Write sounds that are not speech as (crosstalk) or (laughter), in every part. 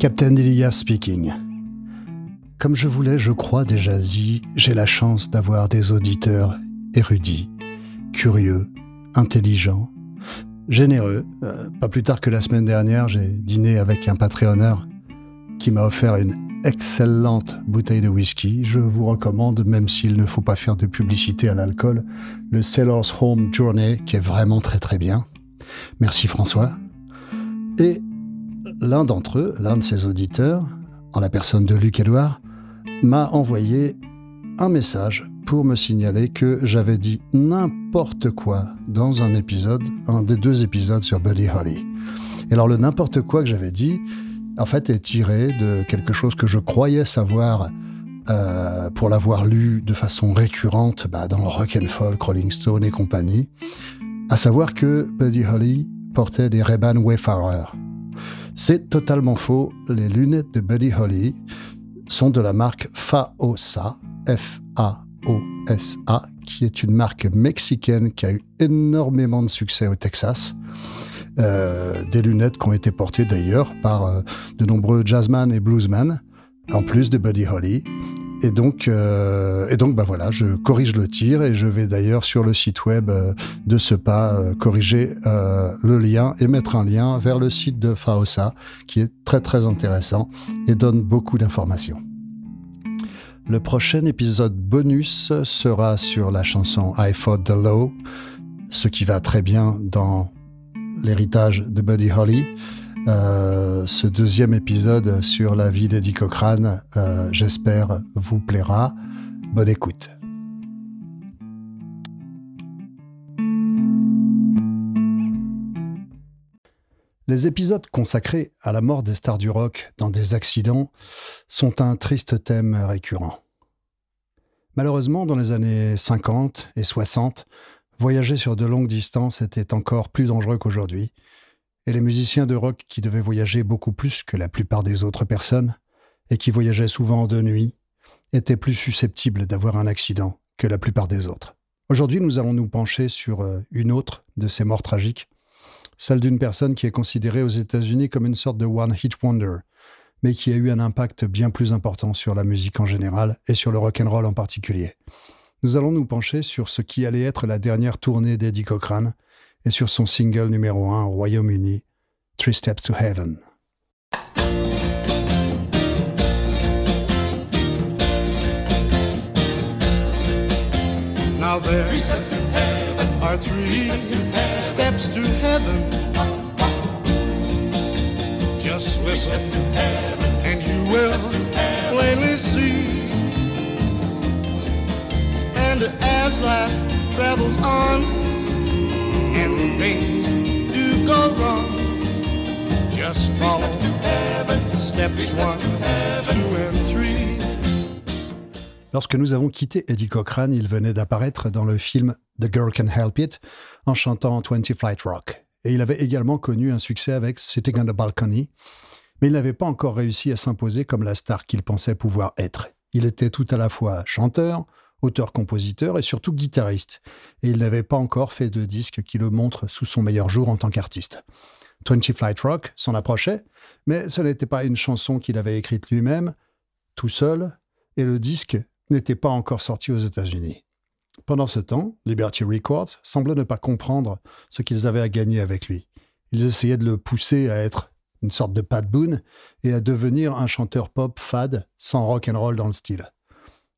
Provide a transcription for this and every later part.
Captain Ilya speaking. Comme je voulais, je crois déjà dit, j'ai la chance d'avoir des auditeurs érudits, curieux, intelligents, généreux. Euh, pas plus tard que la semaine dernière, j'ai dîné avec un Patreonneur qui m'a offert une excellente bouteille de whisky. Je vous recommande, même s'il ne faut pas faire de publicité à l'alcool, le Sailor's Home Journey, qui est vraiment très très bien. Merci François. Et l'un d'entre eux, l'un de ses auditeurs, en la personne de Luc Edouard, m'a envoyé un message pour me signaler que j'avais dit n'importe quoi dans un épisode, un des deux épisodes sur Buddy Holly. Et alors le n'importe quoi que j'avais dit, en fait, est tiré de quelque chose que je croyais savoir euh, pour l'avoir lu de façon récurrente bah, dans Rock and Rolling Stone et compagnie, à savoir que Buddy Holly portait des Ray-Ban Wayfarer. C'est totalement faux. Les lunettes de Buddy Holly sont de la marque FAOSA, F-A-O-S-A, qui est une marque mexicaine qui a eu énormément de succès au Texas. Euh, des lunettes qui ont été portées d'ailleurs par euh, de nombreux jazzman et bluesmen, en plus de Buddy Holly. Et donc, euh, et donc, bah voilà, je corrige le tir et je vais d'ailleurs sur le site web de ce pas corriger le lien et mettre un lien vers le site de Faosa qui est très très intéressant et donne beaucoup d'informations. Le prochain épisode bonus sera sur la chanson I Fought the Law, ce qui va très bien dans l'héritage de Buddy Holly. Euh, ce deuxième épisode sur la vie d'Eddie Cochrane, euh, j'espère, vous plaira. Bonne écoute. Les épisodes consacrés à la mort des stars du rock dans des accidents sont un triste thème récurrent. Malheureusement, dans les années 50 et 60, Voyager sur de longues distances était encore plus dangereux qu'aujourd'hui, et les musiciens de rock qui devaient voyager beaucoup plus que la plupart des autres personnes, et qui voyageaient souvent de nuit, étaient plus susceptibles d'avoir un accident que la plupart des autres. Aujourd'hui, nous allons nous pencher sur euh, une autre de ces morts tragiques, celle d'une personne qui est considérée aux États-Unis comme une sorte de one-hit wonder, mais qui a eu un impact bien plus important sur la musique en général et sur le rock and roll en particulier nous allons nous pencher sur ce qui allait être la dernière tournée d'Eddie Cochrane et sur son single numéro 1 au Royaume-Uni, Three Steps to Heaven. Now there three steps to heaven. are three, three steps, to heaven. Just listen, and you will plainly see. And as life travels on and things do go wrong, just follow steps one, two and three. Lorsque nous avons quitté Eddie Cochrane, il venait d'apparaître dans le film The Girl Can Help It en chantant 20 Flight Rock. Et il avait également connu un succès avec Sitting on the Balcony, mais il n'avait pas encore réussi à s'imposer comme la star qu'il pensait pouvoir être. Il était tout à la fois chanteur, auteur-compositeur et surtout guitariste, et il n'avait pas encore fait de disque qui le montre sous son meilleur jour en tant qu'artiste. Twenty Flight Rock s'en approchait, mais ce n'était pas une chanson qu'il avait écrite lui-même, tout seul, et le disque n'était pas encore sorti aux États-Unis. Pendant ce temps, Liberty Records semblait ne pas comprendre ce qu'ils avaient à gagner avec lui. Ils essayaient de le pousser à être une sorte de Pat Boone et à devenir un chanteur pop fade sans rock and roll dans le style.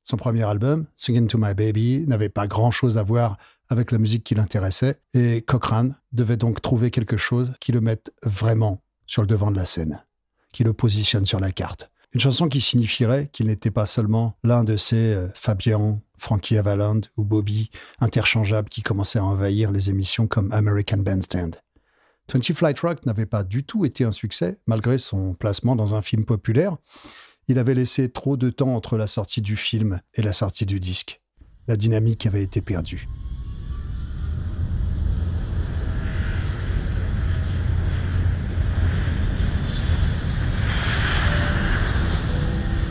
Son premier album, Singing to My Baby, n'avait pas grand-chose à voir avec la musique qui l'intéressait, et Cochrane devait donc trouver quelque chose qui le mette vraiment sur le devant de la scène, qui le positionne sur la carte. Une chanson qui signifierait qu'il n'était pas seulement l'un de ces euh, Fabian, Frankie Avaland ou Bobby interchangeables qui commençaient à envahir les émissions comme American Bandstand. Twenty Flight Rock n'avait pas du tout été un succès, malgré son placement dans un film populaire, il avait laissé trop de temps entre la sortie du film et la sortie du disque. La dynamique avait été perdue.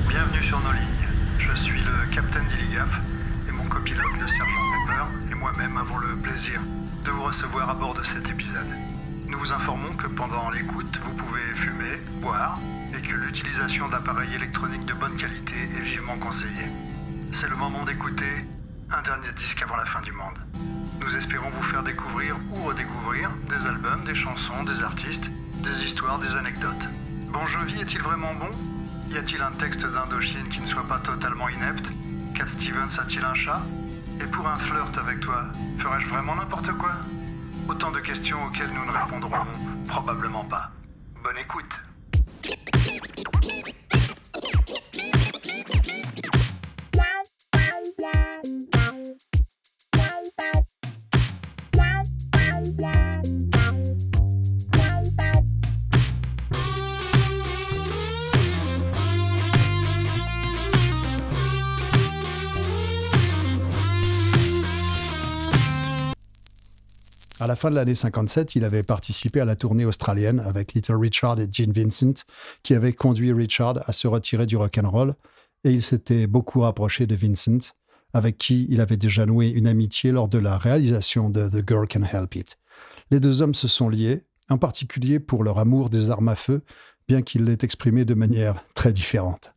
Bienvenue sur nos lignes. Je suis le capitaine d'Illigaf et mon copilote, le sergent Pepper, et moi-même avons le plaisir de vous recevoir à bord de cet épisode. Nous vous informons que pendant l'écoute, vous pouvez fumer, boire et que l'utilisation d'appareils électroniques de bonne qualité est vivement conseillée. C'est le moment d'écouter un dernier disque avant la fin du monde. Nous espérons vous faire découvrir ou redécouvrir des albums, des chansons, des artistes, des histoires, des anecdotes. Bon Jovi est-il vraiment bon? Y a-t-il un texte d'Indochine qui ne soit pas totalement inepte? Cat Stevens a-t-il un chat? Et pour un flirt avec toi, ferais-je vraiment n'importe quoi? Autant de questions auxquelles nous ne répondrons probablement pas. Bonne écoute À la fin de l'année 57, il avait participé à la tournée australienne avec Little Richard et Gene Vincent, qui avait conduit Richard à se retirer du rock'n'roll, et il s'était beaucoup rapproché de Vincent, avec qui il avait déjà noué une amitié lors de la réalisation de The Girl Can Help It. Les deux hommes se sont liés, en particulier pour leur amour des armes à feu, bien qu'il l'ait exprimé de manière très différente.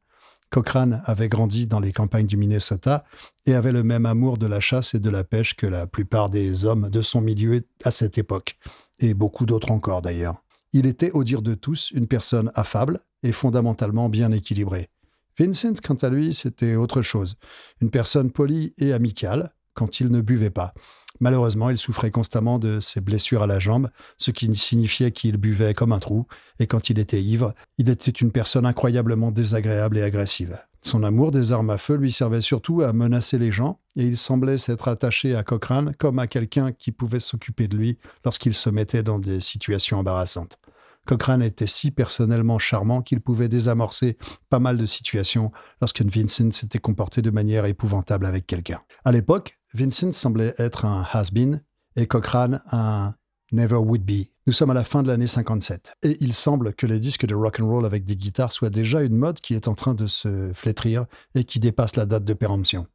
Cochrane avait grandi dans les campagnes du Minnesota et avait le même amour de la chasse et de la pêche que la plupart des hommes de son milieu à cette époque, et beaucoup d'autres encore d'ailleurs. Il était, au dire de tous, une personne affable et fondamentalement bien équilibrée. Vincent, quant à lui, c'était autre chose, une personne polie et amicale quand il ne buvait pas. Malheureusement, il souffrait constamment de ses blessures à la jambe, ce qui signifiait qu'il buvait comme un trou, et quand il était ivre, il était une personne incroyablement désagréable et agressive. Son amour des armes à feu lui servait surtout à menacer les gens, et il semblait s'être attaché à Cochrane comme à quelqu'un qui pouvait s'occuper de lui lorsqu'il se mettait dans des situations embarrassantes. Cochrane était si personnellement charmant qu'il pouvait désamorcer pas mal de situations lorsque Vincent s'était comporté de manière épouvantable avec quelqu'un. À l'époque, Vincent semblait être un has-been et Cochrane un never would be. Nous sommes à la fin de l'année 57 et il semble que les disques de rock and roll avec des guitares soient déjà une mode qui est en train de se flétrir et qui dépasse la date de péremption.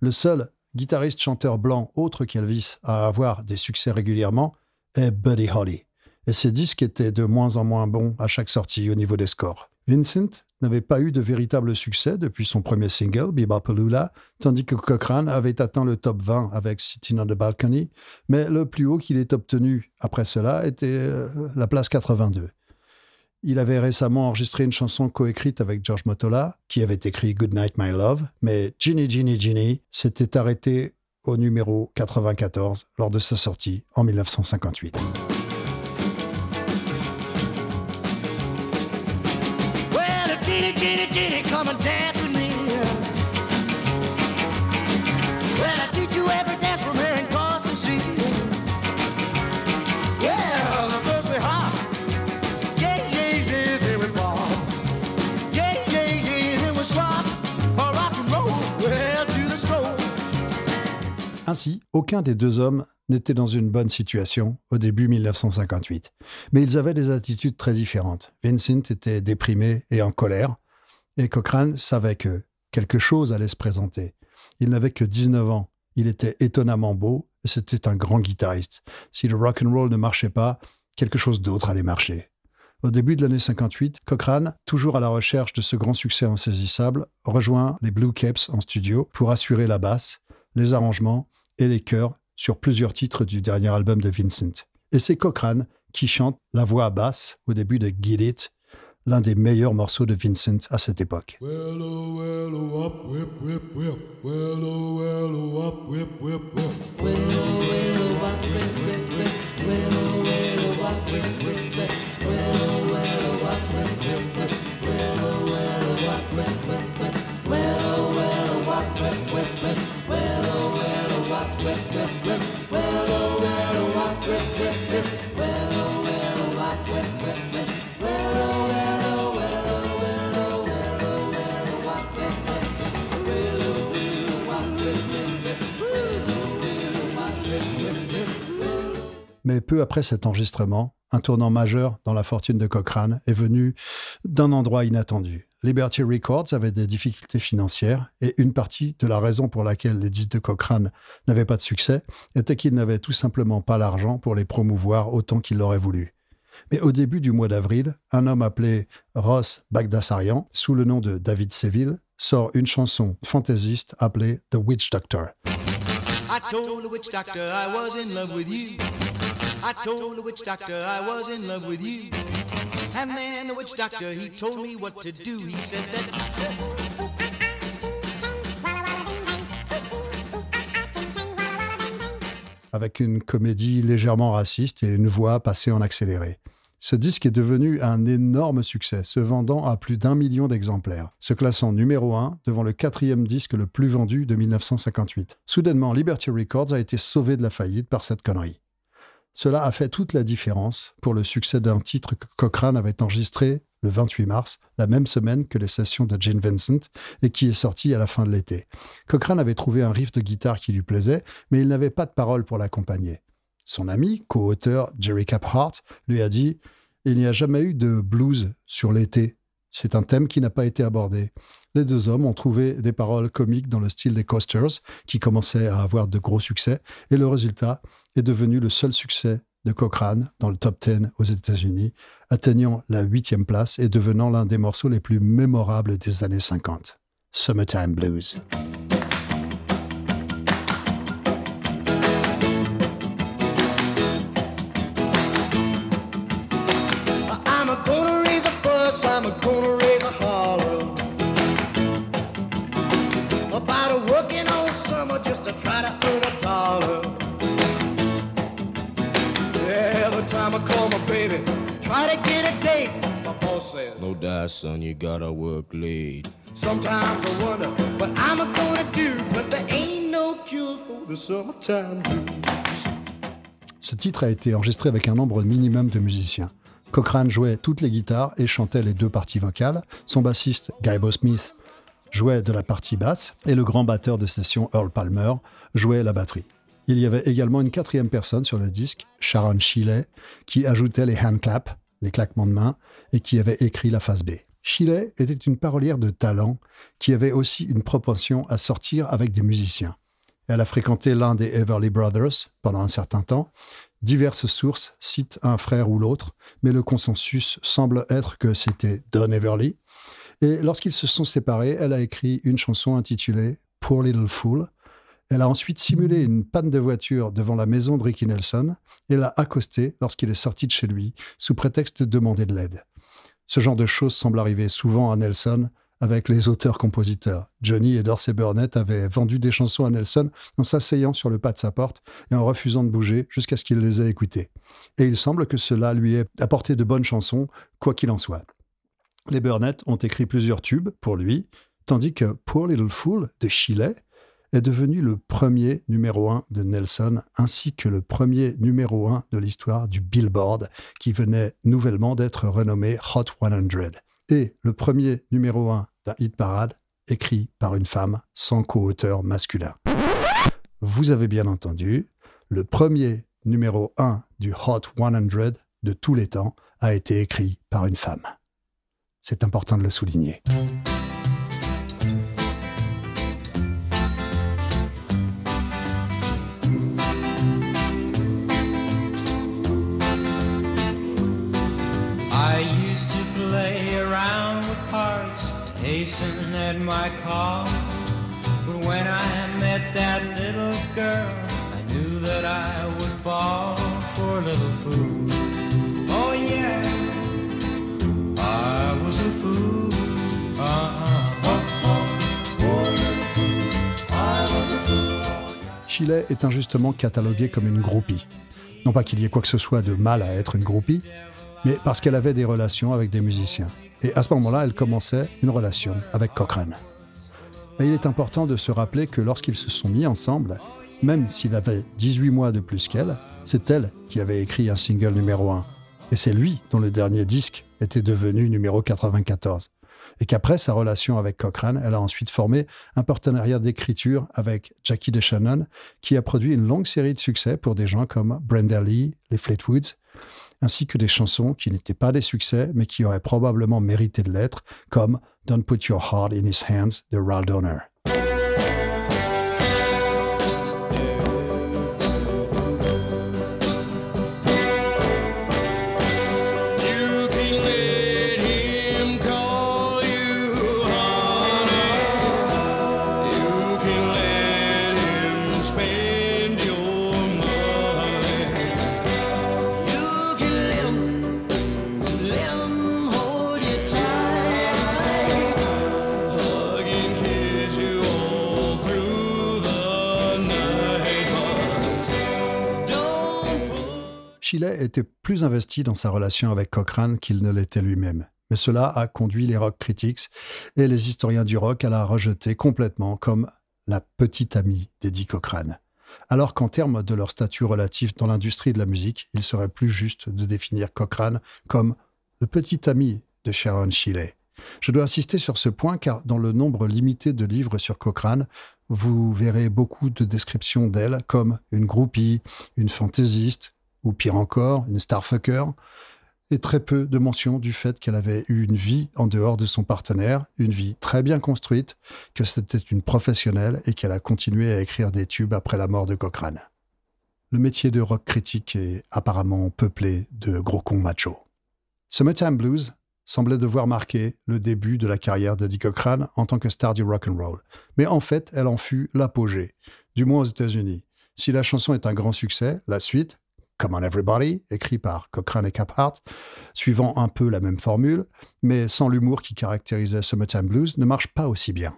Le seul guitariste chanteur blanc autre qu'Elvis à avoir des succès régulièrement est Buddy Holly. Et ses disques étaient de moins en moins bons à chaque sortie au niveau des scores. Vincent n'avait pas eu de véritable succès depuis son premier single, Bebopaloola, tandis que Cochrane avait atteint le top 20 avec Sitting on the Balcony, mais le plus haut qu'il ait obtenu après cela était euh, la place 82. Il avait récemment enregistré une chanson coécrite avec George Motola, qui avait écrit Good Night My Love, mais Ginny Ginny Ginny s'était arrêté au numéro 94 lors de sa sortie en 1958. Ainsi, aucun des deux hommes n'était dans une bonne situation au début 1958. Mais ils avaient des attitudes très différentes. Vincent était déprimé et en colère, et Cochrane savait que quelque chose allait se présenter. Il n'avait que 19 ans, il était étonnamment beau, et c'était un grand guitariste. Si le rock and roll ne marchait pas, quelque chose d'autre allait marcher. Au début de l'année 58, Cochrane, toujours à la recherche de ce grand succès insaisissable, rejoint les Blue Capes en studio pour assurer la basse, les arrangements et les chœurs sur plusieurs titres du dernier album de Vincent. Et c'est Cochrane qui chante la voix basse au début de Get It, l'un des meilleurs morceaux de Vincent à cette époque. Peu après cet enregistrement, un tournant majeur dans la fortune de Cochrane est venu d'un endroit inattendu. Liberty Records avait des difficultés financières et une partie de la raison pour laquelle les disques de Cochrane n'avaient pas de succès était qu'ils n'avaient tout simplement pas l'argent pour les promouvoir autant qu'ils l'auraient voulu. Mais au début du mois d'avril, un homme appelé Ross Bagdasarian, sous le nom de David Seville, sort une chanson fantaisiste appelée The Witch Doctor. I told the witch doctor I was in love with you. And then the witch doctor, he told me what to do. He said that avec une comédie légèrement raciste et une voix passée en accéléré. Ce disque est devenu un énorme succès, se vendant à plus d'un million d'exemplaires, se classant numéro un devant le quatrième disque le plus vendu de 1958. Soudainement, Liberty Records a été sauvé de la faillite par cette connerie. Cela a fait toute la différence pour le succès d'un titre que Cochrane avait enregistré le 28 mars, la même semaine que les sessions de Gene Vincent, et qui est sorti à la fin de l'été. Cochrane avait trouvé un riff de guitare qui lui plaisait, mais il n'avait pas de paroles pour l'accompagner. Son ami, co-auteur Jerry Caphart, lui a dit Il n'y a jamais eu de blues sur l'été. C'est un thème qui n'a pas été abordé. Les deux hommes ont trouvé des paroles comiques dans le style des Coasters, qui commençaient à avoir de gros succès, et le résultat est devenu le seul succès de Cochrane dans le top 10 aux États-Unis, atteignant la huitième place et devenant l'un des morceaux les plus mémorables des années 50. Summertime Blues. Son, you gotta work late. Sometimes I wonder what I'm gonna do, but there ain't no cure for the summertime blues. Ce titre a été enregistré avec un nombre minimum de musiciens. Cochrane jouait toutes les guitares et chantait les deux parties vocales. Son bassiste, Guy Bo Smith, jouait de la partie basse et le grand batteur de session Earl Palmer jouait la batterie. Il y avait également une quatrième personne sur le disque, Sharon Shiley, qui ajoutait les hand claps, les claquements de main, et qui avait écrit la phase B. Shiley était une parolière de talent qui avait aussi une propension à sortir avec des musiciens. Elle a fréquenté l'un des Everly Brothers pendant un certain temps. Diverses sources citent un frère ou l'autre, mais le consensus semble être que c'était Don Everly. Et lorsqu'ils se sont séparés, elle a écrit une chanson intitulée Poor Little Fool. Elle a ensuite simulé une panne de voiture devant la maison de Ricky Nelson et l'a accosté lorsqu'il est sorti de chez lui, sous prétexte de demander de l'aide. Ce genre de choses semble arriver souvent à Nelson avec les auteurs-compositeurs. Johnny et Dorsey Burnett avaient vendu des chansons à Nelson en s'asseyant sur le pas de sa porte et en refusant de bouger jusqu'à ce qu'il les ait écoutées. Et il semble que cela lui ait apporté de bonnes chansons, quoi qu'il en soit. Les Burnett ont écrit plusieurs tubes pour lui, tandis que Poor Little Fool de Chile est devenu le premier numéro un de Nelson, ainsi que le premier numéro un de l'histoire du Billboard, qui venait nouvellement d'être renommé Hot 100, et le premier numéro un d'un hit parade écrit par une femme sans co-auteur masculin. Vous avez bien entendu, le premier numéro un du Hot 100 de tous les temps a été écrit par une femme. C'est important de le souligner. Used to play around with hearts, hasten at my call. But when I met that little girl, I knew that I would fall for a little fool. Oh yeah, I was a fool. Uh-huh. Oh, oh, fool. I was a fool. Chile est injustement cataloguée comme une groupie. Non pas qu'il y ait quoi que ce soit de mal à être une groupie, mais parce qu'elle avait des relations avec des musiciens. Et à ce moment-là, elle commençait une relation avec Cochrane. Mais il est important de se rappeler que lorsqu'ils se sont mis ensemble, même s'il avait 18 mois de plus qu'elle, c'est elle qui avait écrit un single numéro 1. Et c'est lui dont le dernier disque était devenu numéro 94. et qu'après sa relation avec Cochrane, elle a ensuite formé un partenariat d'écriture avec Jackie DeShannon, qui a produit une longue série de succès pour des gens comme Brenda Lee, les Fleetwoods, ainsi que des chansons qui n'étaient pas des succès, mais qui auraient probablement mérité de l'être, comme Don't Put Your Heart in His Hands de Ral Donner. Shiley était plus investi dans sa relation avec Cochrane qu'il ne l'était lui-même. Mais cela a conduit les rock critics et les historiens du rock à la rejeter complètement comme la petite amie d'Eddie Cochrane. Alors qu'en termes de leur statut relatif dans l'industrie de la musique, il serait plus juste de définir Cochrane comme le petit ami de Sharon Shiley. Je dois insister sur ce point car dans le nombre limité de livres sur Cochrane, vous verrez beaucoup de descriptions d'elle comme une groupie, une fantaisiste, ou pire encore, une starfucker, et très peu de mention du fait qu'elle avait eu une vie en dehors de son partenaire, une vie très bien construite, que c'était une professionnelle et qu'elle a continué à écrire des tubes après la mort de Cochrane. Le métier de rock critique est apparemment peuplé de gros cons machos. Summertime Blues semblait devoir marquer le début de la carrière d'Eddie Cochrane en tant que star du rock and roll. Mais en fait, elle en fut l'apogée, du moins aux États-Unis. Si la chanson est un grand succès, la suite, Come on Everybody, écrit par Cochrane et Caphart, suivant un peu la même formule, mais sans l'humour qui caractérisait Summertime Blues, ne marche pas aussi bien.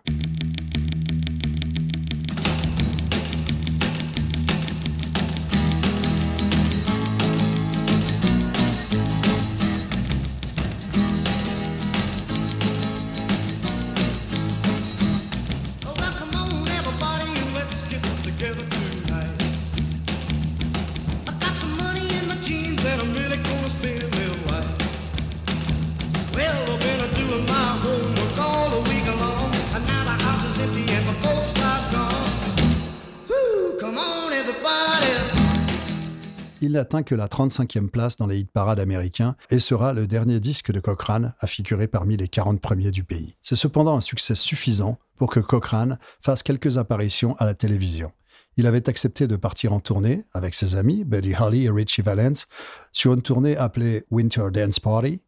Il n'atteint que la 35e place dans les hit parades américains et sera le dernier disque de Cochrane à figurer parmi les 40 premiers du pays. C'est cependant un succès suffisant pour que Cochrane fasse quelques apparitions à la télévision. Il avait accepté de partir en tournée avec ses amis, Buddy Holly et Richie Valens, sur une tournée appelée Winter Dance Party,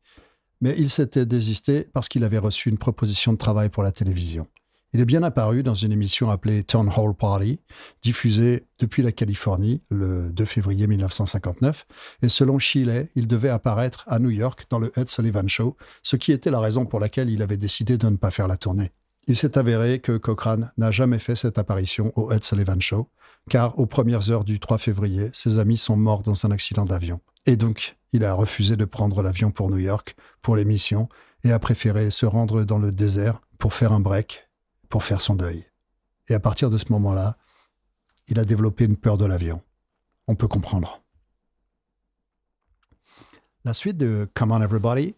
mais il s'était désisté parce qu'il avait reçu une proposition de travail pour la télévision. Il est bien apparu dans une émission appelée Town Hall Party, diffusée depuis la Californie le 2 février 1959, et selon Shiley, il devait apparaître à New York dans le Ed Sullivan Show, ce qui était la raison pour laquelle il avait décidé de ne pas faire la tournée. Il s'est avéré que Cochrane n'a jamais fait cette apparition au Ed Sullivan Show, car aux premières heures du 3 février, ses amis sont morts dans un accident d'avion. Et donc, il a refusé de prendre l'avion pour New York, pour l'émission, et a préféré se rendre dans le désert pour faire un break, pour faire son deuil. Et à partir de ce moment-là, il a développé une peur de l'avion. On peut comprendre. La suite de Come On Everybody,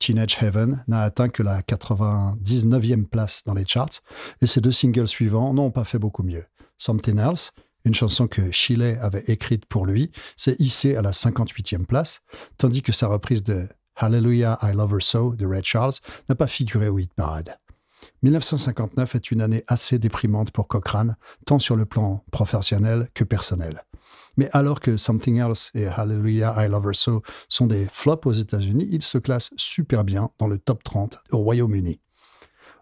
Teenage Heaven, n'a atteint que la 99e place dans les charts, et ses deux singles suivants n'ont pas fait beaucoup mieux. Something Else, une chanson que Shiley avait écrite pour lui, s'est hissée à la 58e place, tandis que sa reprise de Hallelujah, I Love Her So de Red Charles n'a pas figuré au hit parade. 1959 est une année assez déprimante pour Cochrane, tant sur le plan professionnel que personnel. Mais alors que Something Else et Hallelujah, I Love Her So sont des flops aux États-Unis, il se classe super bien dans le top 30 au Royaume-Uni.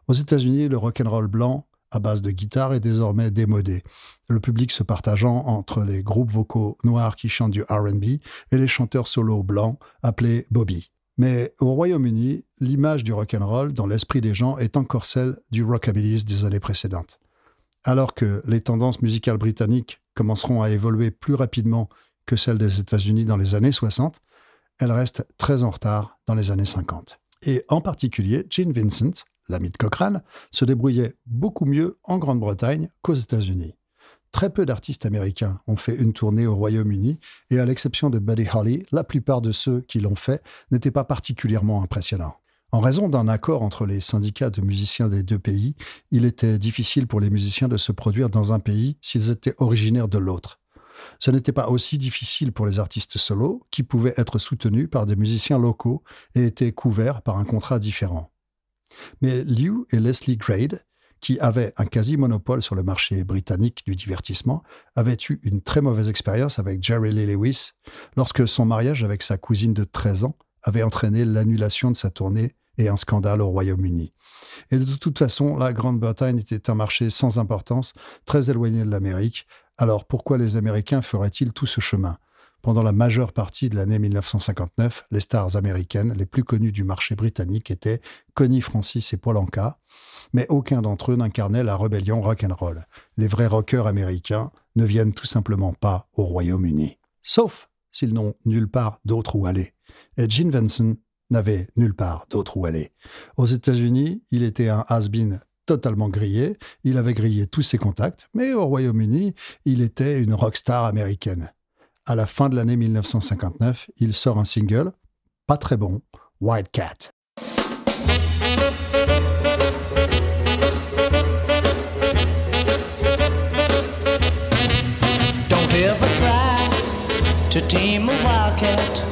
Aux États-Unis, le rock'n'roll blanc à base de guitare est désormais démodé, le public se partageant entre les groupes vocaux noirs qui chantent du RB et les chanteurs solo blancs appelés Bobby. Mais au Royaume-Uni, l'image du rock'n'roll dans l'esprit des gens est encore celle du rockabilly des années précédentes. Alors que les tendances musicales britanniques commenceront à évoluer plus rapidement que celles des États-Unis dans les années 60, elles restent très en retard dans les années 50. Et en particulier, Gene Vincent, l'ami de Cochrane, se débrouillait beaucoup mieux en Grande-Bretagne qu'aux États-Unis. Très peu d'artistes américains ont fait une tournée au Royaume-Uni et à l'exception de Buddy Holly, la plupart de ceux qui l'ont fait n'étaient pas particulièrement impressionnants. En raison d'un accord entre les syndicats de musiciens des deux pays, il était difficile pour les musiciens de se produire dans un pays s'ils étaient originaires de l'autre. Ce n'était pas aussi difficile pour les artistes solos, qui pouvaient être soutenus par des musiciens locaux et étaient couverts par un contrat différent. Mais Liu et Leslie Grade, qui avaient un quasi-monopole sur le marché britannique du divertissement, avaient eu une très mauvaise expérience avec Jerry Lee Lewis lorsque son mariage avec sa cousine de 13 ans avait entraîné l'annulation de sa tournée et un scandale au Royaume-Uni. Et de toute façon, la Grande-Bretagne était un marché sans importance, très éloigné de l'Amérique, alors pourquoi les Américains feraient-ils tout ce chemin? Pendant la majeure partie de l'année 1959, les stars américaines les plus connues du marché britannique étaient Connie Francis et Paul Anka, mais aucun d'entre eux n'incarnait la rébellion rock'n'roll. Les vrais rockers américains ne viennent tout simplement pas au Royaume-Uni. Sauf s'ils n'ont nulle part d'autre où aller. Et Gene Vincent n'avait nulle part d'autre où aller. Aux États-Unis, il était un has-been totalement grillé, il avait grillé tous ses contacts, mais au Royaume-Uni, il était une rockstar américaine. À la fin de l'année 1959, il sort un single, pas très bon, White Cat. Don't ever try to tame a wildcat.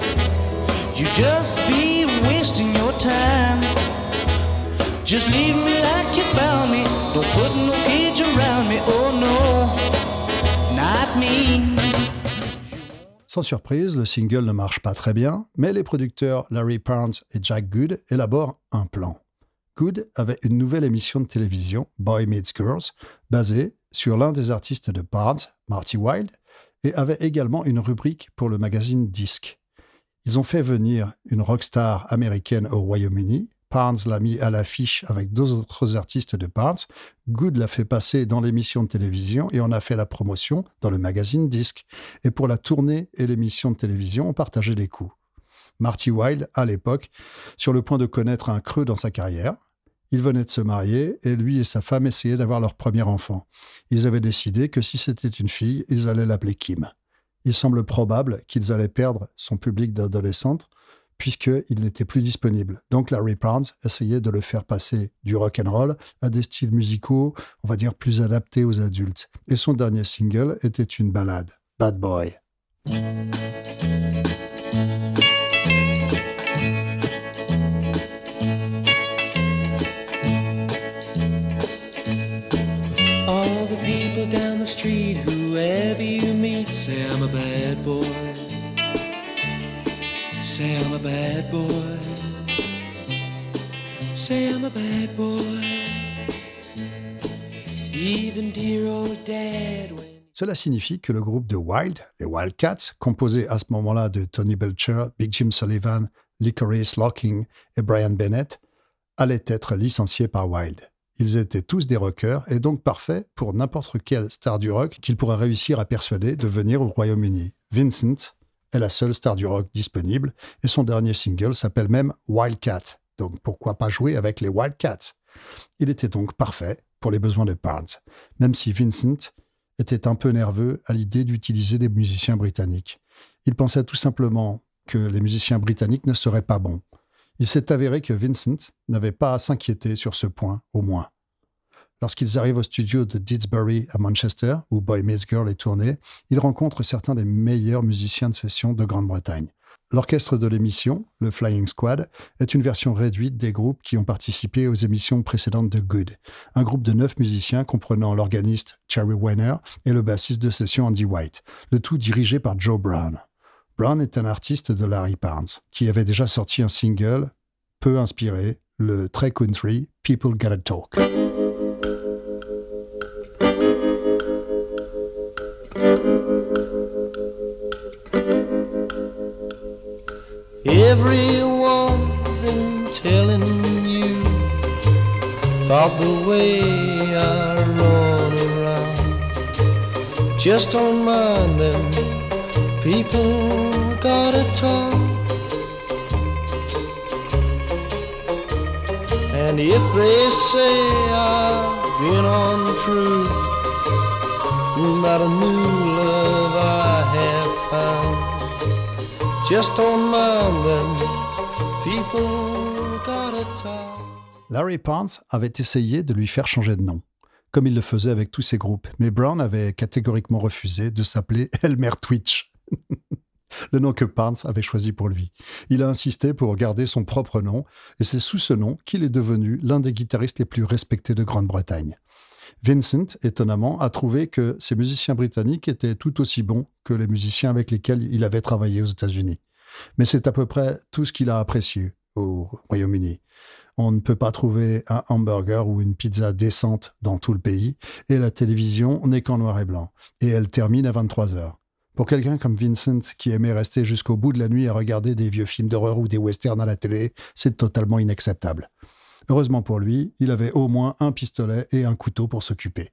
You just be wasting your time. Just leave me like you found me. Don't put no cage around me. Oh no, not me. Sans surprise, le single ne marche pas très bien, mais les producteurs Larry Parnes et Jack Good élaborent un plan. Good avait une nouvelle émission de télévision, Boy Meets Girls, basée sur l'un des artistes de Parnes, Marty Wilde, et avait également une rubrique pour le magazine Disc. Ils ont fait venir une rockstar américaine au Royaume-Uni. Parnes l'a mis à l'affiche avec deux autres artistes de Parnes. Good l'a fait passer dans l'émission de télévision et on a fait la promotion dans le magazine Disc. Et pour la tournée et l'émission de télévision, on partageait les coûts. Marty Wilde, à l'époque, sur le point de connaître un creux dans sa carrière. Il venait de se marier et lui et sa femme essayaient d'avoir leur premier enfant. Ils avaient décidé que si c'était une fille, ils allaient l'appeler Kim. Il semble probable qu'ils allaient perdre son public d'adolescentes puisqu'il n'était plus disponible. Donc Larry Parnes essayait de le faire passer du rock and roll à des styles musicaux, on va dire plus adaptés aux adultes. Et son dernier single était une ballade, Bad Boy. Say I'm a bad boy. Say I'm a bad boy. Even dear old dad Cela signifie que le groupe de Wild, les Wildcats, composé à ce moment-là de Tony Belcher, Big Jim Sullivan, Licorice Locking et Brian Bennett, allait être licencié par Wild. Ils étaient tous des rockers et donc parfaits pour n'importe quelle star du rock qu'il pourrait réussir à persuader de venir au Royaume-Uni. Vincent est la seule star du rock disponible et son dernier single s'appelle même Wildcat. Donc pourquoi pas jouer avec les Wildcats? Il était donc parfait pour les besoins de Parnes, même si Vincent était un peu nerveux à l'idée d'utiliser des musiciens britanniques. Il pensait tout simplement que les musiciens britanniques ne seraient pas bons. Il s'est avéré que Vincent n'avait pas à s'inquiéter sur ce point, au moins. Lorsqu'ils arrivent au studio de Didsbury à Manchester, où Boy Meets Girl est tourné, ils rencontrent certains des meilleurs musiciens de session de Grande-Bretagne. L'orchestre de l'émission, le Flying Squad, est une version réduite des groupes qui ont participé aux émissions précédentes de Good. Un groupe de neuf musiciens comprenant l'organiste Cherry Weiner et le bassiste de session Andy White, le tout dirigé par Joe Brown. Brown est un artiste de Larry Parnes, qui avait déjà sorti un single peu inspiré, le très country People Gotta Talk. Everyone been telling you about the way I run around. Just don't mind them. People gotta talk. And if they say I've been untrue, not a new love I have found. Larry Parnes avait essayé de lui faire changer de nom, comme il le faisait avec tous ses groupes, mais Brown avait catégoriquement refusé de s'appeler (laughs) Elmer Twitch. le nom que Parnes avait choisi pour lui. Il a insisté pour garder son propre nom, et c'est sous ce nom qu'il est devenu l'un des guitaristes les plus respectés de Grande-Bretagne. Vincent, étonnamment, a trouvé que ces musiciens britanniques étaient tout aussi bons que les musiciens avec lesquels il avait travaillé aux États-Unis. Mais c'est à peu près tout ce qu'il a apprécié au Royaume-Uni. On ne peut pas trouver un hamburger ou une pizza décente dans tout le pays, et la télévision n'est qu'en noir et blanc, et elle termine à 23 heures. Pour quelqu'un comme Vincent, qui aimait rester jusqu'au bout de la nuit à regarder des vieux films d'horreur ou des westerns à la télé, c'est totalement inacceptable. Heureusement pour lui, il avait au moins un pistolet et un couteau pour s'occuper.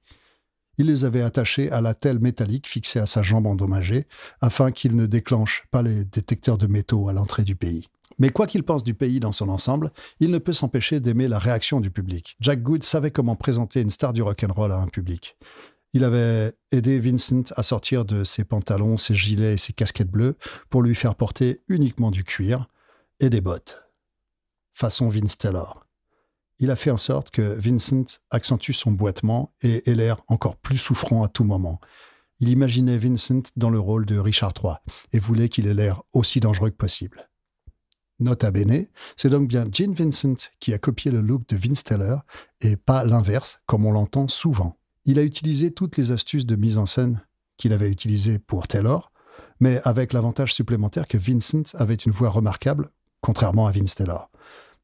Il les avait attachés à la telle métallique fixée à sa jambe endommagée, afin qu'il ne déclenche pas les détecteurs de métaux à l'entrée du pays. Mais quoi qu'il pense du pays dans son ensemble, il ne peut s'empêcher d'aimer la réaction du public. Jack Good savait comment présenter une star du rock'n'roll à un public. Il avait aidé Vincent à sortir de ses pantalons, ses gilets et ses casquettes bleues pour lui faire porter uniquement du cuir et des bottes. Façon Vince Taylor. Il a fait en sorte que Vincent accentue son boitement et ait l'air encore plus souffrant à tout moment. Il imaginait Vincent dans le rôle de Richard III et voulait qu'il ait l'air aussi dangereux que possible. Nota bene, c'est donc bien Gene Vincent qui a copié le look de Vince Taylor et pas l'inverse, comme on l'entend souvent. Il a utilisé toutes les astuces de mise en scène qu'il avait utilisées pour Taylor, mais avec l'avantage supplémentaire que Vincent avait une voix remarquable, contrairement à Vince Taylor.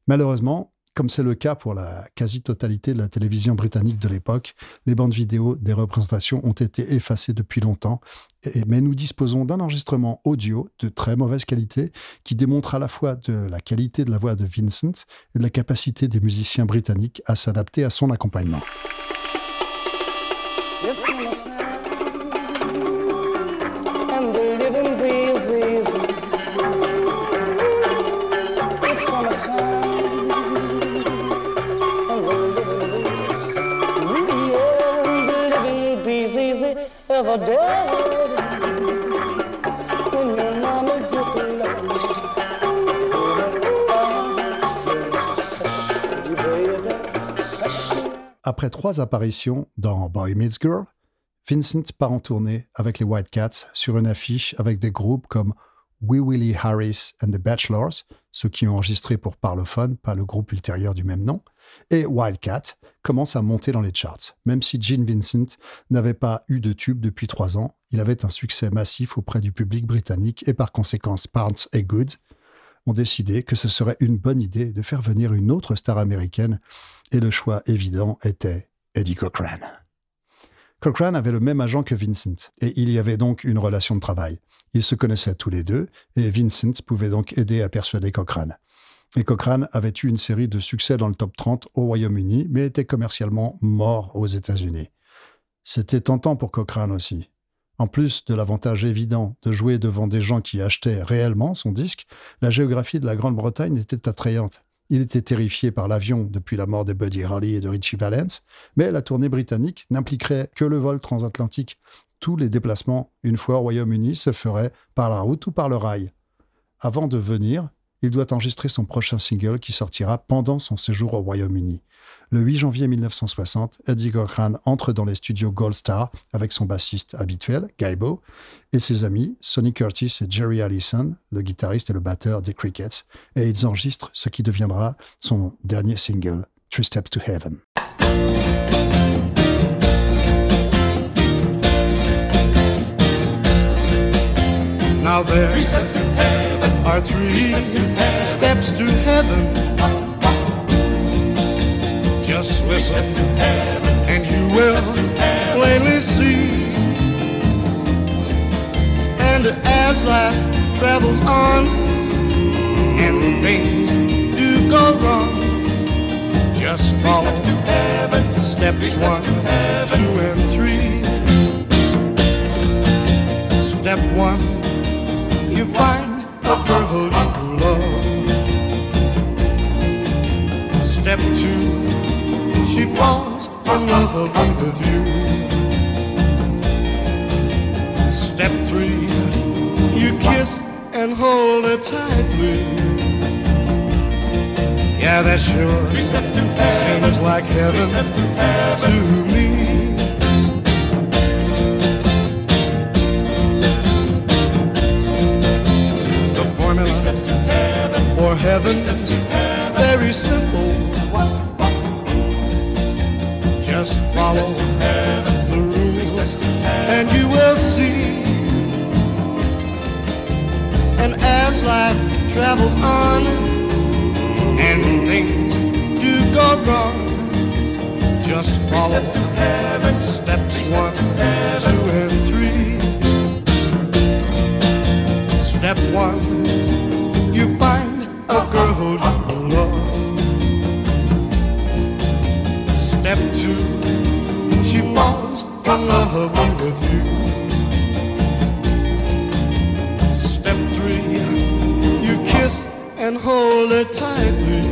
Malheureusement, comme c'est le cas pour la quasi-totalité de la télévision britannique de l'époque, les bandes vidéo des représentations ont été effacées depuis longtemps, mais nous disposons d'un enregistrement audio de très mauvaise qualité qui démontre à la fois de la qualité de la voix de Vincent et de la capacité des musiciens britanniques à s'adapter à son accompagnement. Après trois apparitions dans Boy Meets Girl, Vincent part en tournée avec les White Cats sur une affiche avec des groupes comme Wee Willie Harris and the Bachelors, ceux qui ont enregistré pour Parlophone, pas le groupe ultérieur du même nom, et Wildcat commence à monter dans les charts. Même si Gene Vincent n'avait pas eu de tube depuis trois ans, il avait un succès massif auprès du public britannique et par conséquent Parnes et Good ont décidé que ce serait une bonne idée de faire venir une autre star américaine et le choix évident était Eddie Cochran. Cochran avait le même agent que Vincent et il y avait donc une relation de travail. Ils se connaissaient tous les deux et Vincent pouvait donc aider à persuader Cochran. Et Cochran avait eu une série de succès dans le top 30 au Royaume-Uni, mais était commercialement mort aux États-Unis. C'était tentant pour Cochran aussi. En plus de l'avantage évident de jouer devant des gens qui achetaient réellement son disque, la géographie de la Grande-Bretagne était attrayante. Il était terrifié par l'avion depuis la mort de Buddy Holly et de Richie Valens, mais la tournée britannique n'impliquerait que le vol transatlantique. Tous les déplacements, une fois au Royaume-Uni, se feraient par la route ou par le rail. Avant de venir, il doit enregistrer son prochain single qui sortira pendant son séjour au Royaume-Uni. Le 8 janvier 1960, Eddie Cochran entre dans les studios Gold Star avec son bassiste habituel, Gaibo, et ses amis Sonny Curtis et Jerry Allison, le guitariste et le batteur des Crickets, et ils enregistrent ce qui deviendra son dernier single, Three Steps to Heaven. Now there are three steps to heaven. Just listen, and you will plainly see. And as life travels on, and things do go wrong, just follow steps one, two, and three. That sure seems like heaven to me. The formula for heaven's very simple. Just follow the rules and you will see. And as life travels on and things do go wrong, just follow steps one, two, and three. Step one, you find a girl who you love. Step two, she falls in love with you. And hold her tightly.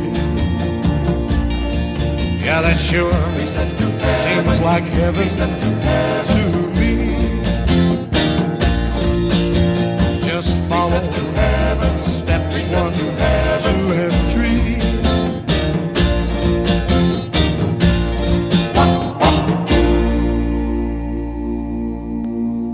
Yeah, that sure seems like heaven to me. Just follow steps one, two, and three.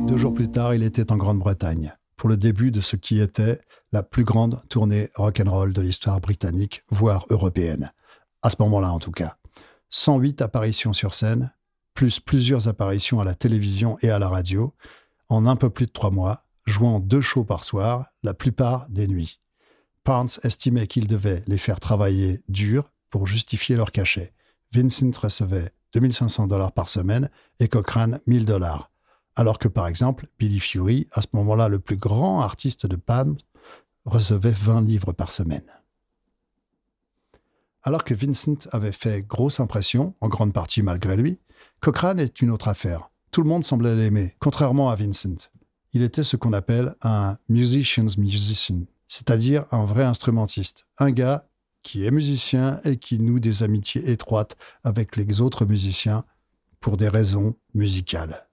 Deux jours plus tard, il était en Grande-Bretagne pour le début de ce qui était la plus grande tournée rock'n'roll de l'histoire britannique, voire européenne. À ce moment-là, en tout cas. 108 apparitions sur scène, plus plusieurs apparitions à la télévision et à la radio, en un peu plus de trois mois, jouant deux shows par soir, la plupart des nuits. Parnes estimait qu'il devait les faire travailler dur pour justifier leur cachet. Vincent recevait 2500 dollars par semaine et Cochrane 1000 dollars. Alors que, par exemple, Billy Fury, à ce moment-là le plus grand artiste de Palm, recevait 20 livres par semaine. Alors que Vincent avait fait grosse impression, en grande partie malgré lui, Cochrane est une autre affaire. Tout le monde semblait l'aimer, contrairement à Vincent. Il était ce qu'on appelle un musician's musician, c'est-à-dire un vrai instrumentiste, un gars qui est musicien et qui noue des amitiés étroites avec les autres musiciens pour des raisons musicales.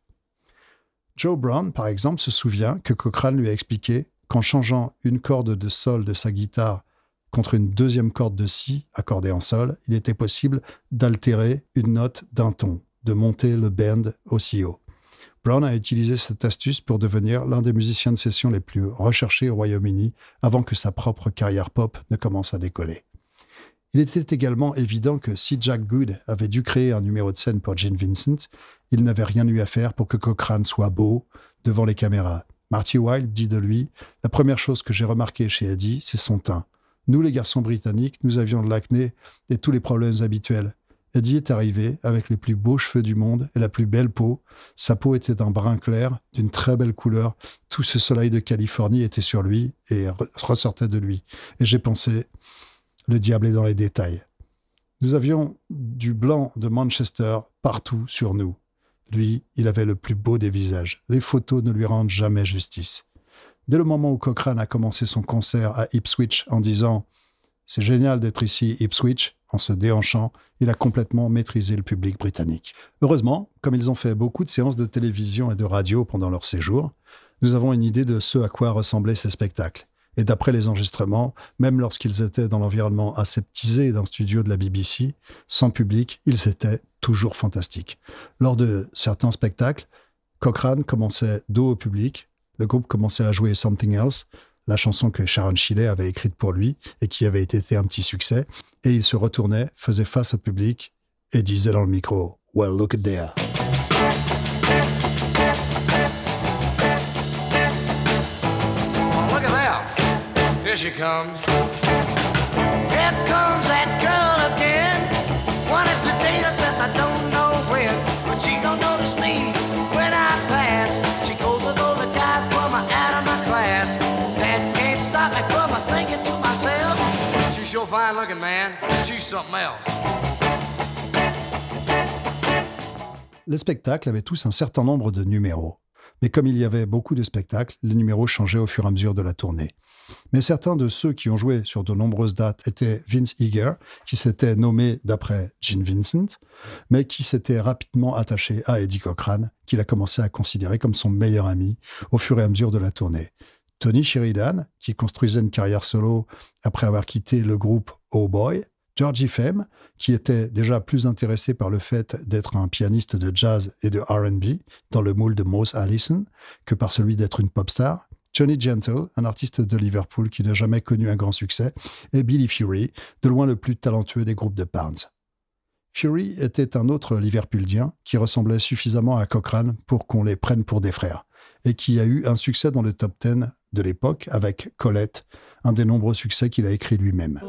Joe Brown, par exemple, se souvient que Cochrane lui a expliqué qu'en changeant une corde de sol de sa guitare contre une deuxième corde de si accordée en sol, il était possible d'altérer une note d'un ton, de monter le bend aussi haut. Brown a utilisé cette astuce pour devenir l'un des musiciens de session les plus recherchés au Royaume-Uni avant que sa propre carrière pop ne commence à décoller. Il était également évident que si Jack Good avait dû créer un numéro de scène pour Gene Vincent, il n'avait rien eu à faire pour que Cochrane soit beau devant les caméras. Marty Wilde dit de lui La première chose que j'ai remarqué chez Eddie, c'est son teint. Nous, les garçons britanniques, nous avions de l'acné et tous les problèmes habituels. Eddie est arrivé avec les plus beaux cheveux du monde et la plus belle peau. Sa peau était d'un brun clair, d'une très belle couleur. Tout ce soleil de Californie était sur lui et re- ressortait de lui. Et j'ai pensé, le diable est dans les détails. Nous avions du blanc de Manchester partout sur nous. Lui, il avait le plus beau des visages. Les photos ne lui rendent jamais justice. Dès le moment où Cochrane a commencé son concert à Ipswich en disant C'est génial d'être ici, Ipswich, en se déhanchant, il a complètement maîtrisé le public britannique. Heureusement, comme ils ont fait beaucoup de séances de télévision et de radio pendant leur séjour, nous avons une idée de ce à quoi ressemblaient ces spectacles. Et d'après les enregistrements, même lorsqu'ils étaient dans l'environnement aseptisé d'un studio de la BBC, sans public, ils étaient toujours fantastiques. Lors de certains spectacles, Cochrane commençait dos au public, le groupe commençait à jouer Something Else, la chanson que Sharon Shiley avait écrite pour lui et qui avait été un petit succès, et il se retournait, faisait face au public et disait dans le micro Well, look at there. She comes. Here comes that girl again. Wanted to date her since I don't know when. But she don't notice me when I pass. She goes with all the guys from out of my class. That can't stop me from thinking to myself. She's sure fine looking, man. She's something else. Les spectacles avaient tous un certain nombre de numéros. Mais comme il y avait beaucoup de spectacles, les numéros changeaient au fur et à mesure de la tournée. Mais certains de ceux qui ont joué sur de nombreuses dates étaient Vince Eager, qui s'était nommé d'après Gene Vincent, mais qui s'était rapidement attaché à Eddie Cochrane, qu'il a commencé à considérer comme son meilleur ami au fur et à mesure de la tournée. Tony Sheridan, qui construisait une carrière solo après avoir quitté le groupe Oh Boy, Georgie Fame, qui était déjà plus intéressé par le fait d'être un pianiste de jazz et de RB dans le moule de Moss Allison que par celui d'être une pop star, Johnny Gentle, un artiste de Liverpool qui n'a jamais connu un grand succès, et Billy Fury, de loin le plus talentueux des groupes de Pounds. Fury était un autre Liverpoolien qui ressemblait suffisamment à Cochrane pour qu'on les prenne pour des frères, et qui a eu un succès dans le top 10 de l'époque avec Colette, un des nombreux succès qu'il a écrit lui-même.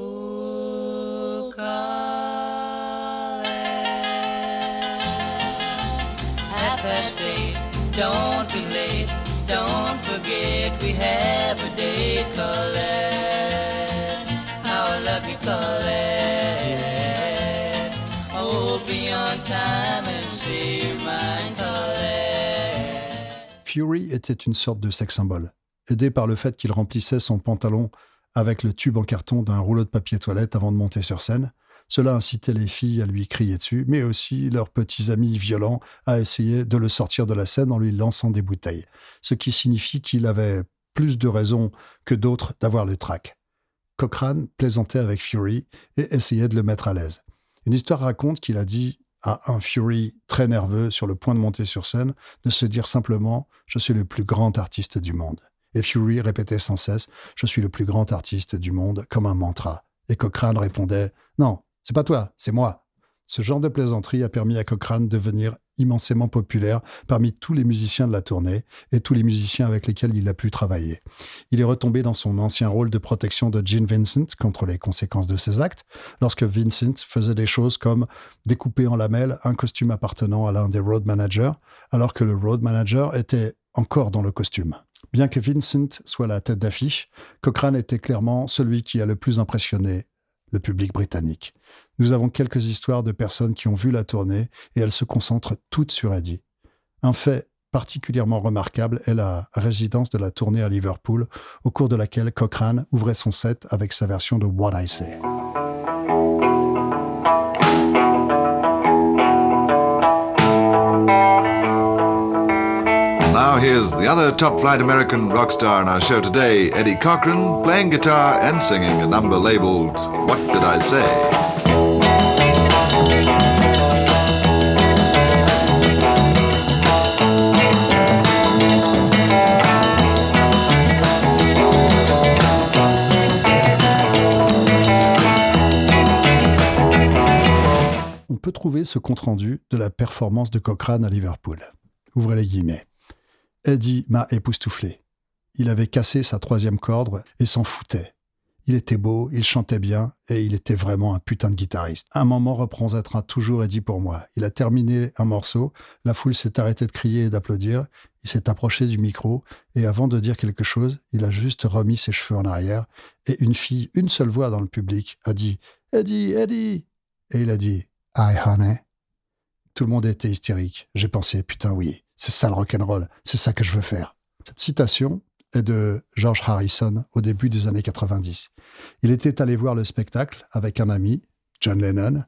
Don't forget we have a date, Colette. How I love you, on time and see. Fury était une sorte de sex symbole, aidé par le fait qu'il remplissait son pantalon avec le tube en carton d'un rouleau de papier toilette avant de monter sur scène. Cela incitait les filles à lui crier dessus, mais aussi leurs petits amis violents à essayer de le sortir de la scène en lui lançant des bouteilles, ce qui signifie qu'il avait plus de raisons que d'autres d'avoir le trac. Cochrane plaisantait avec Fury et essayait de le mettre à l'aise. Une histoire raconte qu'il a dit à un Fury très nerveux sur le point de monter sur scène de se dire simplement ⁇ Je suis le plus grand artiste du monde ⁇ et Fury répétait sans cesse Je suis le plus grand artiste du monde comme un mantra. Et Cochrane répondait Non, c'est pas toi, c'est moi. Ce genre de plaisanterie a permis à Cochrane de devenir immensément populaire parmi tous les musiciens de la tournée et tous les musiciens avec lesquels il a pu travailler. Il est retombé dans son ancien rôle de protection de Gene Vincent contre les conséquences de ses actes, lorsque Vincent faisait des choses comme découper en lamelles un costume appartenant à l'un des road managers, alors que le road manager était encore dans le costume. Bien que Vincent soit la tête d'affiche, Cochrane était clairement celui qui a le plus impressionné le public britannique. Nous avons quelques histoires de personnes qui ont vu la tournée et elles se concentrent toutes sur Eddie. Un fait particulièrement remarquable est la résidence de la tournée à Liverpool, au cours de laquelle Cochrane ouvrait son set avec sa version de What I Say. The other top flight American rock star on our show today, Eddie Cochran, playing guitar and singing a number labeled What Did I Say? On peut trouver ce compte-rendu de la performance de Cochrane à Liverpool. Ouvrez les guillemets. Eddie m'a époustouflé. Il avait cassé sa troisième corde et s'en foutait. Il était beau, il chantait bien et il était vraiment un putain de guitariste. Un moment reprend un toujours Eddie pour moi. Il a terminé un morceau, la foule s'est arrêtée de crier et d'applaudir, il s'est approché du micro et avant de dire quelque chose, il a juste remis ses cheveux en arrière et une fille, une seule voix dans le public, a dit Eddie, Eddie Et il a dit Hi honey. Tout le monde était hystérique. J'ai pensé putain oui, c'est ça le rock'n'roll, c'est ça que je veux faire. Cette citation est de George Harrison au début des années 90. Il était allé voir le spectacle avec un ami, John Lennon.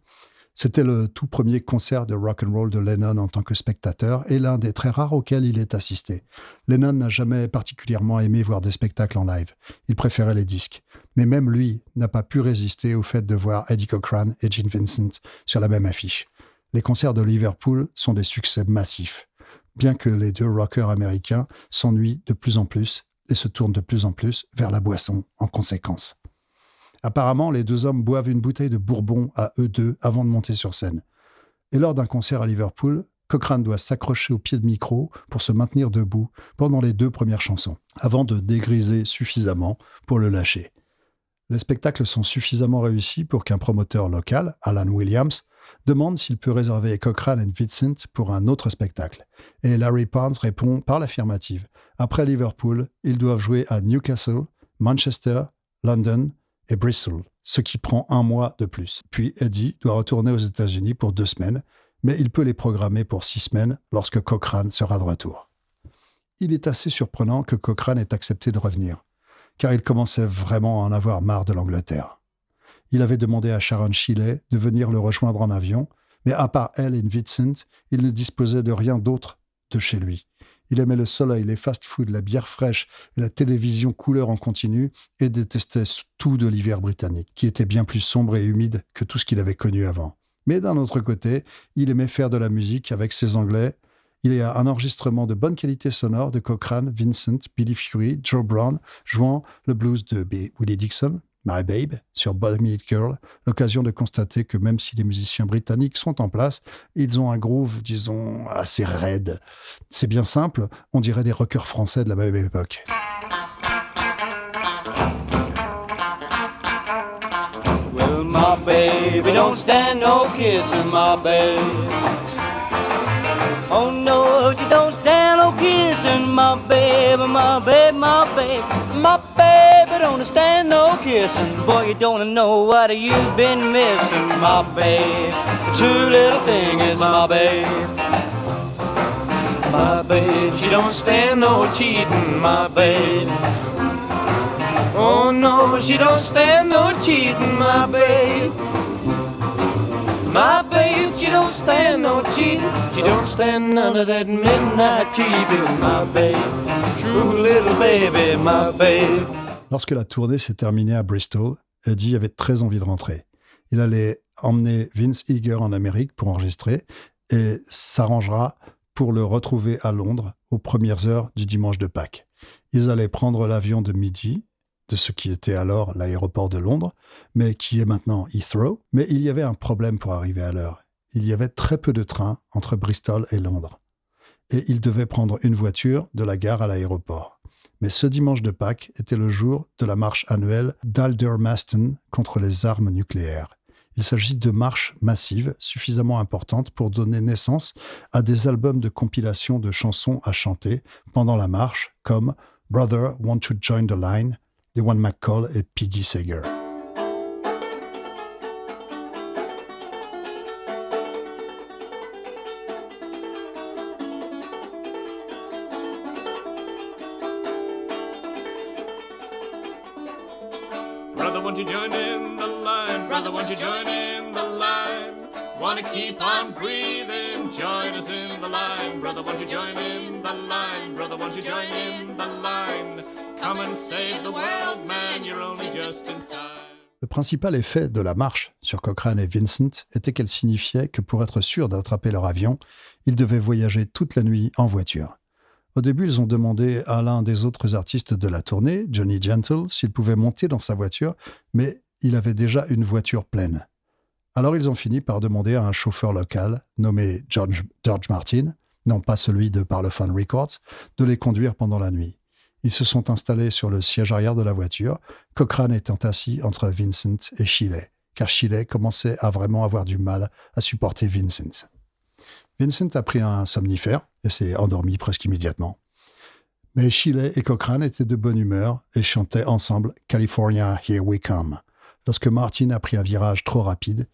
C'était le tout premier concert de rock and roll de Lennon en tant que spectateur et l'un des très rares auxquels il est assisté. Lennon n'a jamais particulièrement aimé voir des spectacles en live. Il préférait les disques. Mais même lui n'a pas pu résister au fait de voir Eddie Cochran et Gene Vincent sur la même affiche. Les concerts de Liverpool sont des succès massifs bien que les deux rockers américains s'ennuient de plus en plus et se tournent de plus en plus vers la boisson en conséquence. Apparemment, les deux hommes boivent une bouteille de bourbon à eux deux avant de monter sur scène. Et lors d'un concert à Liverpool, Cochrane doit s'accrocher au pied de micro pour se maintenir debout pendant les deux premières chansons, avant de dégriser suffisamment pour le lâcher. Les spectacles sont suffisamment réussis pour qu'un promoteur local, Alan Williams, demande s'il peut réserver Cochrane et Vincent pour un autre spectacle. Et Larry Parnes répond par l'affirmative. Après Liverpool, ils doivent jouer à Newcastle, Manchester, London et Bristol, ce qui prend un mois de plus. Puis Eddie doit retourner aux États-Unis pour deux semaines, mais il peut les programmer pour six semaines lorsque Cochrane sera de retour. Il est assez surprenant que Cochrane ait accepté de revenir, car il commençait vraiment à en avoir marre de l'Angleterre. Il avait demandé à Sharon Shiley de venir le rejoindre en avion, mais à part elle et Vincent, il ne disposait de rien d'autre de chez lui. Il aimait le soleil, les fast-foods, la bière fraîche la télévision couleur en continu et détestait tout de l'hiver britannique, qui était bien plus sombre et humide que tout ce qu'il avait connu avant. Mais d'un autre côté, il aimait faire de la musique avec ses Anglais. Il y a un enregistrement de bonne qualité sonore de Cochrane, Vincent, Billy Fury, Joe Brown jouant le blues de Willie Dixon, My Babe, sur Bottom It Girl, l'occasion de constater que même si les musiciens britanniques sont en place, ils ont un groove, disons, assez raide. C'est bien simple, on dirait des rockers français de la même époque. My baby don't stand no kissing, my baby. Oh no, she don't stand no kissing, my baby, my baby, my baby. My baby don't stand no kissing. Boy, you don't know what you've been missing, my babe. True little thing is my babe. My babe, she don't stand no cheating, my babe. Oh no, she don't stand no cheating, my babe. My babe, she don't stand no cheating. She don't stand none of that midnight cheating, my babe. True little baby, my babe. Lorsque la tournée s'est terminée à Bristol, Eddie avait très envie de rentrer. Il allait emmener Vince Eager en Amérique pour enregistrer et s'arrangera pour le retrouver à Londres aux premières heures du dimanche de Pâques. Ils allaient prendre l'avion de midi de ce qui était alors l'aéroport de Londres, mais qui est maintenant Heathrow. Mais il y avait un problème pour arriver à l'heure. Il y avait très peu de trains entre Bristol et Londres. Et il devait prendre une voiture de la gare à l'aéroport. Mais ce dimanche de Pâques était le jour de la marche annuelle d'Aldermaston contre les armes nucléaires. Il s'agit de marches massives suffisamment importantes pour donner naissance à des albums de compilation de chansons à chanter pendant la marche, comme Brother, Want to Join the Line, des One McCall et Piggy Sager. Le principal effet de la marche sur Cochrane et Vincent était qu'elle signifiait que pour être sûr d'attraper leur avion, ils devaient voyager toute la nuit en voiture. Au début, ils ont demandé à l'un des autres artistes de la tournée, Johnny Gentle, s'il pouvait monter dans sa voiture, mais il avait déjà une voiture pleine. Alors ils ont fini par demander à un chauffeur local, nommé George, George Martin, non pas celui de Parlophone Records, de les conduire pendant la nuit. Ils se sont installés sur le siège arrière de la voiture, Cochrane étant assis entre Vincent et Shiley, car Shiley commençait à vraiment avoir du mal à supporter Vincent. Vincent a pris un somnifère et s'est endormi presque immédiatement. Mais Shiley et Cochrane étaient de bonne humeur et chantaient ensemble California, Here We Come, lorsque Martin a pris un virage trop rapide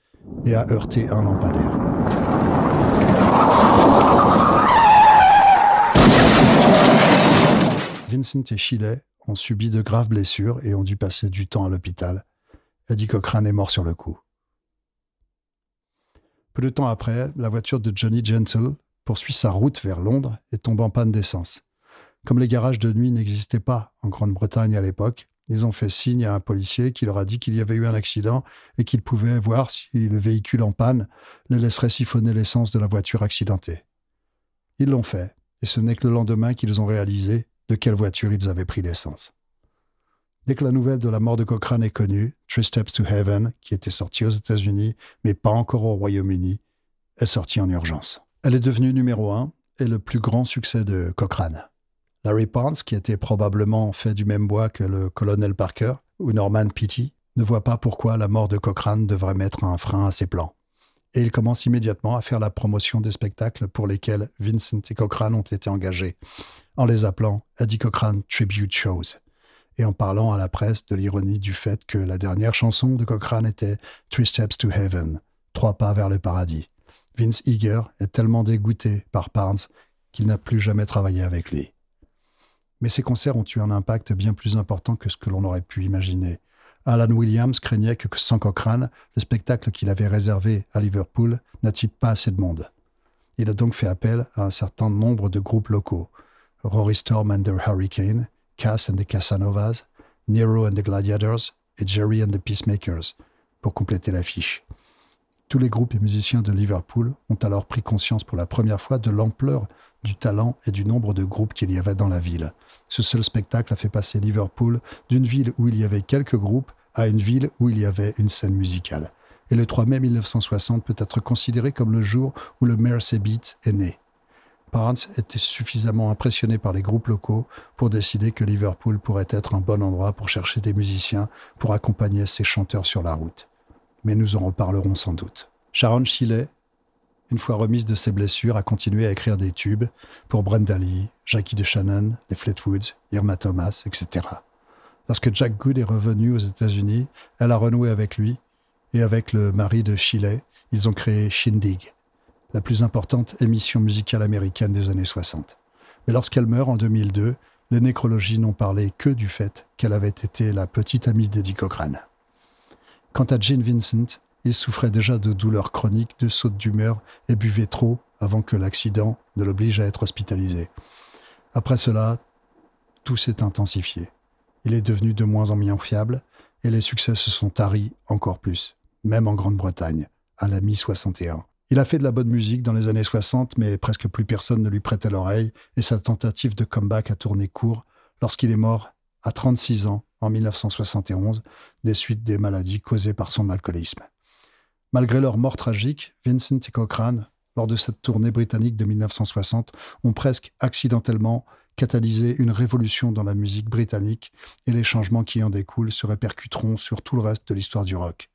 et a heurté un lampadaire. Vincent et Shiley ont subi de graves blessures et ont dû passer du temps à l'hôpital. Eddie Cochrane est mort sur le coup. Peu de temps après, la voiture de Johnny Gentle poursuit sa route vers Londres et tombe en panne d'essence. Comme les garages de nuit n'existaient pas en Grande-Bretagne à l'époque, ils ont fait signe à un policier qui leur a dit qu'il y avait eu un accident et qu'ils pouvaient voir si le véhicule en panne les laisserait siphonner l'essence de la voiture accidentée. Ils l'ont fait, et ce n'est que le lendemain qu'ils ont réalisé de quelle voiture ils avaient pris l'essence. Dès que la nouvelle de la mort de Cochrane est connue, Three Steps to Heaven, qui était sortie aux États-Unis, mais pas encore au Royaume-Uni, est sortie en urgence. Elle est devenue numéro un et le plus grand succès de Cochrane. Larry Parnes, qui était probablement fait du même bois que le colonel Parker ou Norman Petty, ne voit pas pourquoi la mort de Cochrane devrait mettre un frein à ses plans. Et il commence immédiatement à faire la promotion des spectacles pour lesquels Vincent et Cochrane ont été engagés, en les appelant Eddie Cochrane Tribute Shows, et en parlant à la presse de l'ironie du fait que la dernière chanson de Cochrane était Three Steps to Heaven, Trois pas vers le paradis. Vince Eager est tellement dégoûté par Parnes qu'il n'a plus jamais travaillé avec lui. Mais ces concerts ont eu un impact bien plus important que ce que l'on aurait pu imaginer. Alan Williams craignait que sans Cochrane, le spectacle qu'il avait réservé à Liverpool n'attire pas assez de monde. Il a donc fait appel à un certain nombre de groupes locaux. Rory Storm and the Hurricane, Cass and the Casanovas, Nero and the Gladiators et Jerry and the Peacemakers, pour compléter l'affiche. Tous les groupes et musiciens de Liverpool ont alors pris conscience pour la première fois de l'ampleur du talent et du nombre de groupes qu'il y avait dans la ville. Ce seul spectacle a fait passer Liverpool d'une ville où il y avait quelques groupes à une ville où il y avait une scène musicale. Et le 3 mai 1960 peut être considéré comme le jour où le Mersey Beat est né. Barnes était suffisamment impressionné par les groupes locaux pour décider que Liverpool pourrait être un bon endroit pour chercher des musiciens pour accompagner ses chanteurs sur la route. Mais nous en reparlerons sans doute. Sharon Shilley, une fois remise de ses blessures, a continué à écrire des tubes pour Brenda Lee, Jackie DeShannon, les Fleetwoods, Irma Thomas, etc. Lorsque Jack Good est revenu aux États-Unis, elle a renoué avec lui et avec le mari de Shilley, ils ont créé Shindig, la plus importante émission musicale américaine des années 60. Mais lorsqu'elle meurt en 2002, les nécrologies n'ont parlé que du fait qu'elle avait été la petite amie d'Eddie Cochrane. Quant à Gene Vincent, il souffrait déjà de douleurs chroniques, de sautes d'humeur et buvait trop avant que l'accident ne l'oblige à être hospitalisé. Après cela, tout s'est intensifié. Il est devenu de moins en moins fiable et les succès se sont taris encore plus, même en Grande-Bretagne, à la mi-61. Il a fait de la bonne musique dans les années 60, mais presque plus personne ne lui prêtait l'oreille, et sa tentative de comeback a tourné court lorsqu'il est mort à 36 ans en 1971 des suites des maladies causées par son alcoolisme. Malgré leur mort tragique, Vincent et Cochrane, lors de cette tournée britannique de 1960, ont presque accidentellement catalysé une révolution dans la musique britannique et les changements qui en découlent se répercuteront sur tout le reste de l'histoire du rock.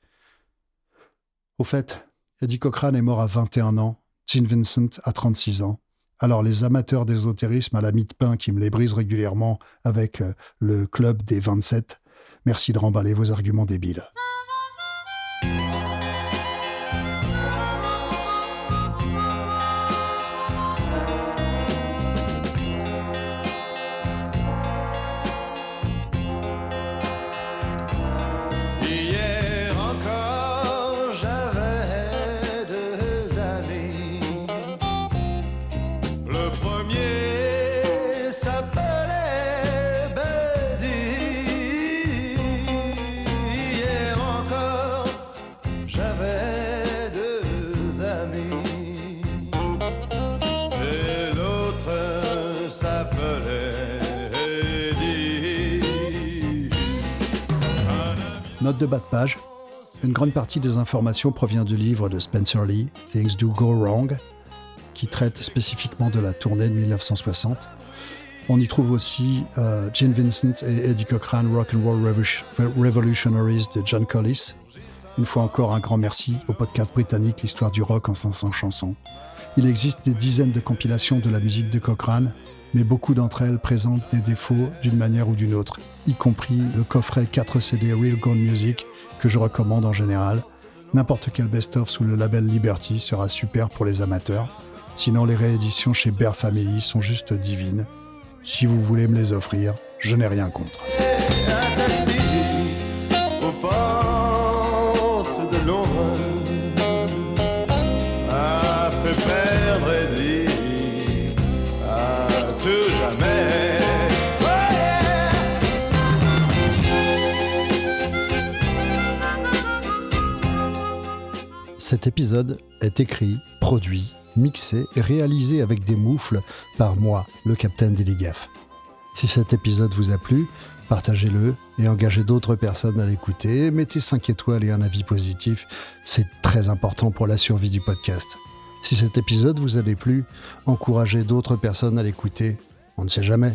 Au fait, Eddie Cochrane est mort à 21 ans, Gene Vincent à 36 ans. Alors les amateurs d'ésotérisme à la mie de pain qui me les brisent régulièrement avec euh, le club des 27, merci de remballer vos arguments débiles. De bas de page. Une grande partie des informations provient du livre de Spencer Lee, Things Do Go Wrong, qui traite spécifiquement de la tournée de 1960. On y trouve aussi euh, Gene Vincent et Eddie Cochrane, Rock and Roll Revolution- Revolutionaries de John Collis. Une fois encore, un grand merci au podcast britannique L'histoire du rock en 500 chansons. Il existe des dizaines de compilations de la musique de Cochrane, mais beaucoup d'entre elles présentent des défauts d'une manière ou d'une autre, y compris le coffret 4 CD Real Gone Music que je recommande en général. N'importe quel best-of sous le label Liberty sera super pour les amateurs. Sinon, les rééditions chez Bear Family sont juste divines. Si vous voulez me les offrir, je n'ai rien contre. Cet épisode est écrit, produit, mixé et réalisé avec des moufles par moi, le capitaine Gaff. Si cet épisode vous a plu, partagez-le et engagez d'autres personnes à l'écouter. Mettez 5 étoiles et un avis positif, c'est très important pour la survie du podcast. Si cet épisode vous a plu, encouragez d'autres personnes à l'écouter. On ne sait jamais.